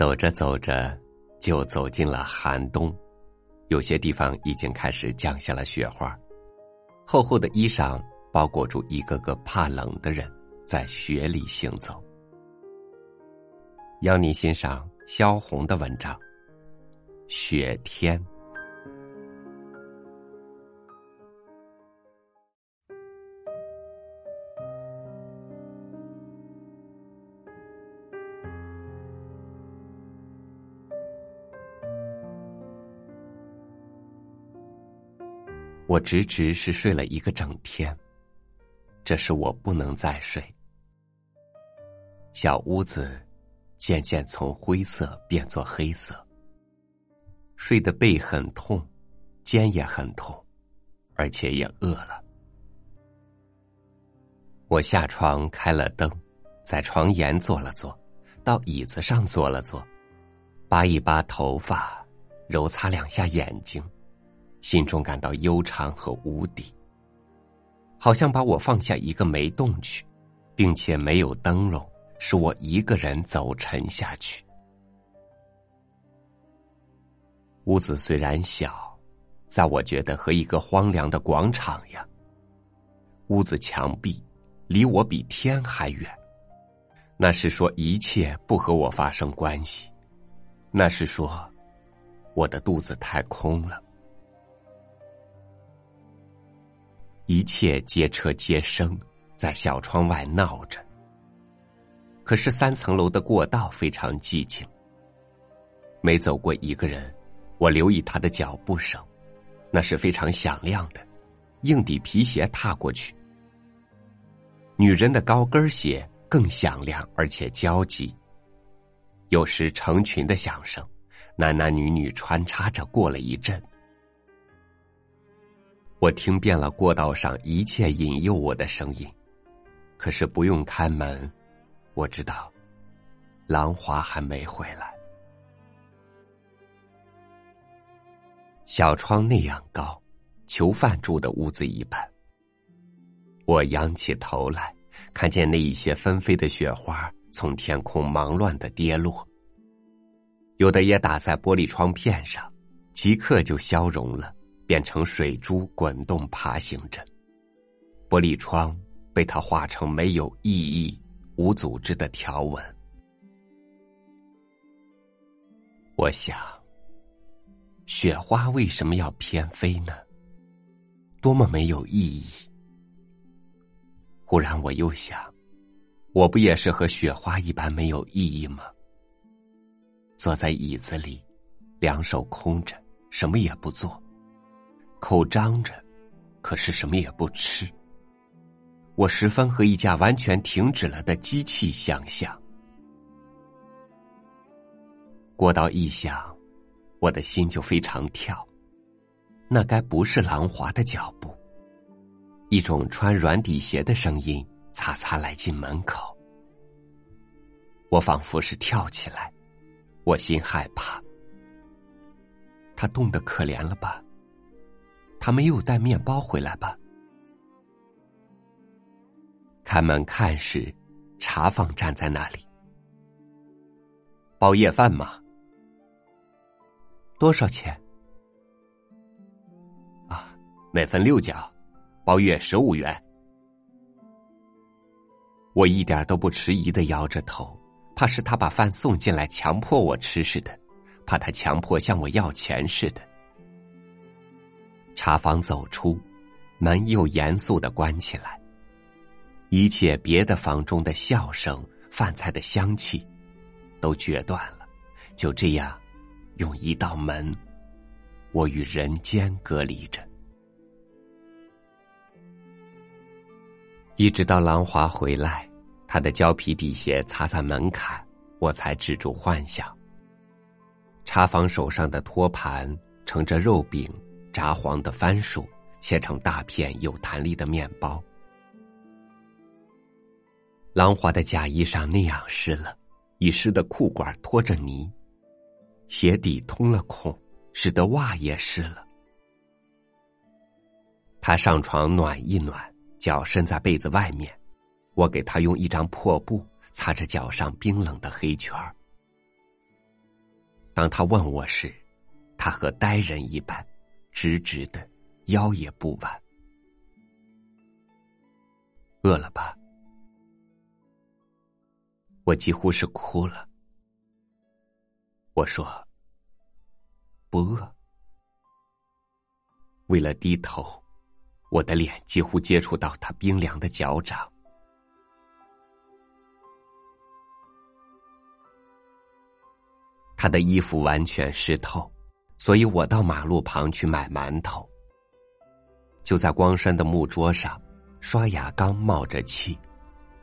走着走着，就走进了寒冬，有些地方已经开始降下了雪花，厚厚的衣裳包裹住一个个怕冷的人，在雪里行走。邀你欣赏萧红的文章《雪天》。我直直是睡了一个整天，这是我不能再睡。小屋子渐渐从灰色变作黑色，睡的背很痛，肩也很痛，而且也饿了。我下床开了灯，在床沿坐了坐，到椅子上坐了坐，扒一扒头发，揉擦两下眼睛。心中感到悠长和无底，好像把我放下一个煤洞去，并且没有灯笼，使我一个人走沉下去。屋子虽然小，在我觉得和一个荒凉的广场样。屋子墙壁离我比天还远，那是说一切不和我发生关系，那是说我的肚子太空了。一切街车街声在小窗外闹着，可是三层楼的过道非常寂静。每走过一个人，我留意他的脚步声，那是非常响亮的，硬底皮鞋踏过去。女人的高跟鞋更响亮而且焦急。有时成群的响声，男男女女穿插着过了一阵。我听遍了过道上一切引诱我的声音，可是不用开门，我知道，兰华还没回来。小窗那样高，囚犯住的屋子一般。我仰起头来，看见那一些纷飞的雪花从天空忙乱的跌落，有的也打在玻璃窗片上，即刻就消融了。变成水珠滚动爬行着，玻璃窗被他画成没有意义、无组织的条纹。我想，雪花为什么要偏飞呢？多么没有意义！忽然我又想，我不也是和雪花一般没有意义吗？坐在椅子里，两手空着，什么也不做。口张着，可是什么也不吃。我十分和一架完全停止了的机器相像。过道一响，我的心就非常跳。那该不是狼华的脚步。一种穿软底鞋的声音擦擦来进门口。我仿佛是跳起来，我心害怕。他冻得可怜了吧？他没有带面包回来吧？开门看时，茶房站在那里。包夜饭吗？多少钱？啊，每份六角，包月十五元。我一点都不迟疑的摇着头，怕是他把饭送进来强迫我吃似的，怕他强迫向我要钱似的。茶房走出，门又严肃的关起来。一切别的房中的笑声、饭菜的香气，都决断了。就这样，用一道门，我与人间隔离着。一直到兰华回来，他的胶皮底鞋擦擦门槛，我才止住幻想。茶房手上的托盘盛着肉饼。炸黄的番薯，切成大片有弹力的面包。狼华的假衣裳那样湿了，已湿的裤管拖着泥，鞋底通了孔，使得袜也湿了。他上床暖一暖，脚伸在被子外面，我给他用一张破布擦着脚上冰冷的黑圈儿当他问我时，他和呆人一般，直直的，腰也不弯。饿了吧？我几乎是哭了。我说：“不饿。”为了低头，我的脸几乎接触到他冰凉的脚掌。他的衣服完全湿透，所以我到马路旁去买馒头。就在光山的木桌上，刷牙缸冒着气，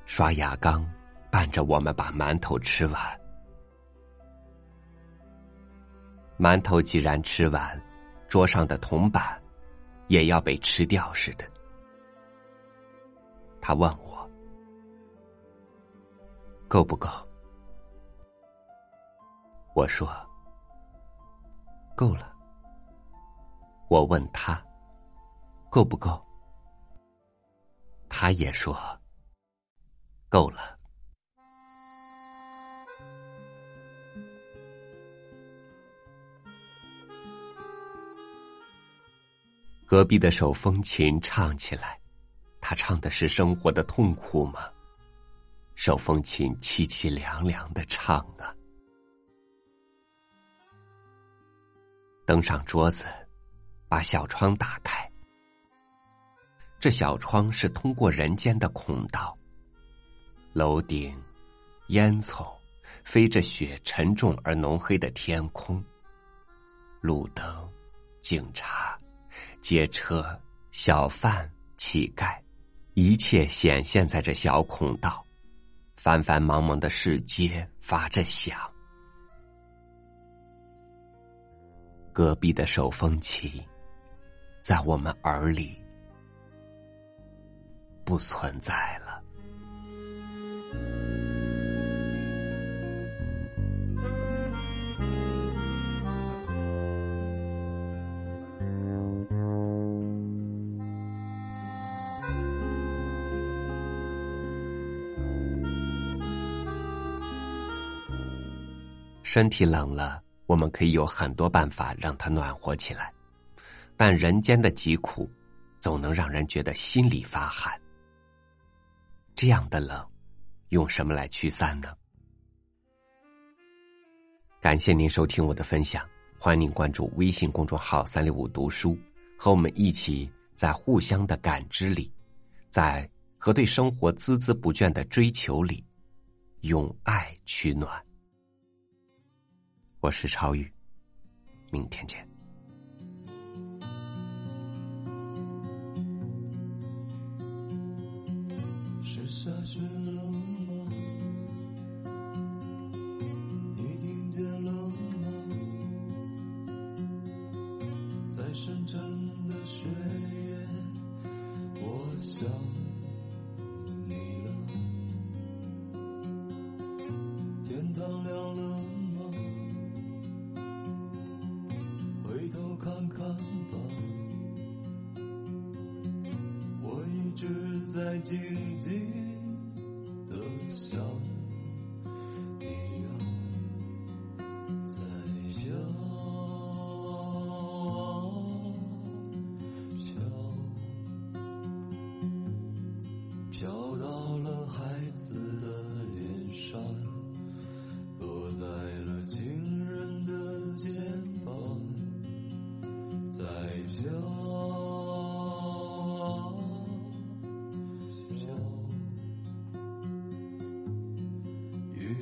刷牙缸伴着我们把馒头吃完。馒头既然吃完，桌上的铜板。也要被吃掉似的。他问我够不够？我说够了。我问他够不够？他也说够了。隔壁的手风琴唱起来，他唱的是生活的痛苦吗？手风琴凄凄凉凉的唱啊。登上桌子，把小窗打开。这小窗是通过人间的孔道。楼顶，烟囱，飞着雪，沉重而浓黑的天空。路灯，警察。街车、小贩、乞丐，一切显现在这小孔道。繁繁忙忙的世界发着响，隔壁的手风琴，在我们耳里不存在了。身体冷了，我们可以有很多办法让它暖和起来，但人间的疾苦，总能让人觉得心里发寒。这样的冷，用什么来驱散呢？感谢您收听我的分享，欢迎您关注微信公众号“三六五读书”，和我们一起在互相的感知里，在和对生活孜孜不倦的追求里，用爱取暖。我是超宇，明天见。是下雪了吗？你听见了吗？在深沉的雪夜，我想在静静的想，你呀，在飘飘飘到了孩子的脸上，落在了情人的肩膀，在想。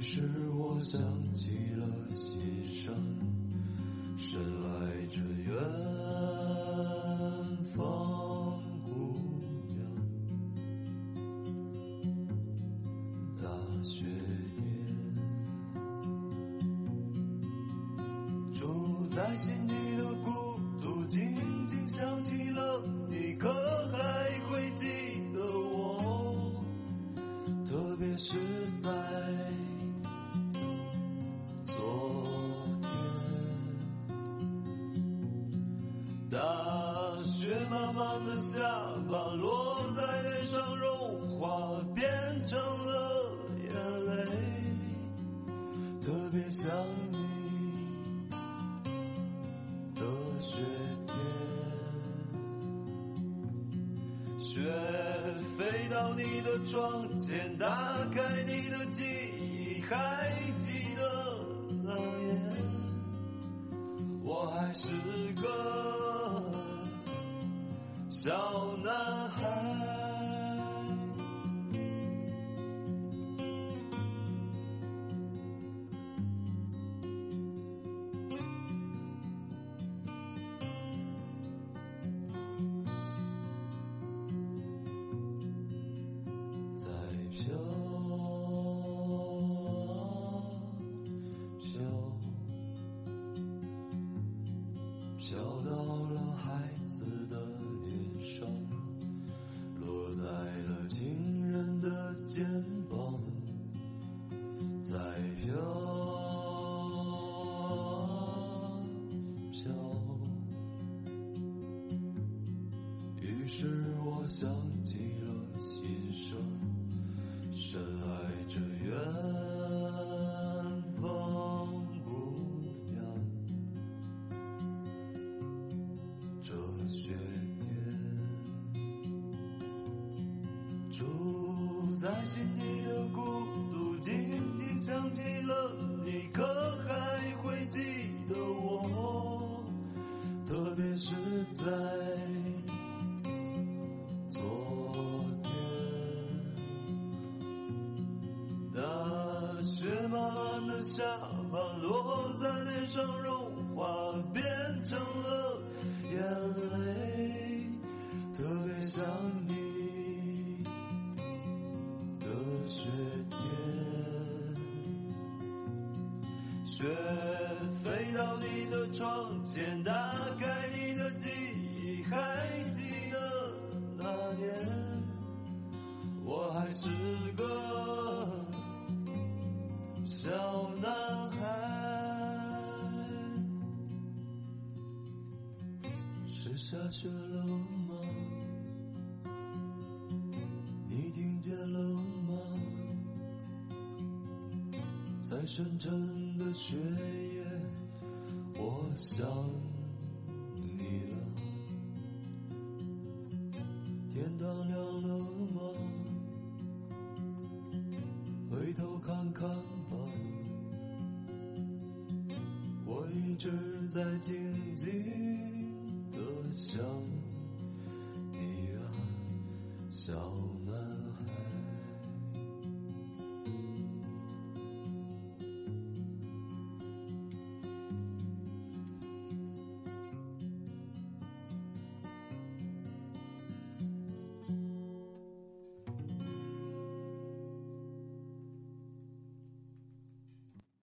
是我想起了西山，深爱着远方姑娘。大雪天，住在心底的孤独，静静想起了你，可还会记得我？特别是在。下巴落在脸上融化，变成了眼泪。特别想你的雪天，雪飞到你的窗前，打开你的记忆，还记得那年，我还是。小男孩。在飘飘，飘到了孩子的上，落在了情人的肩膀，在飘飘。于是我想在。昨天，大雪慢慢的下吧，落在脸上融化，变成了眼泪。特别想你的雪天，雪飞到你的窗前，打开你，还记得那年，我还是个小男孩。是下雪了吗？你听见了吗？在深沉的雪夜，我想的想你啊，想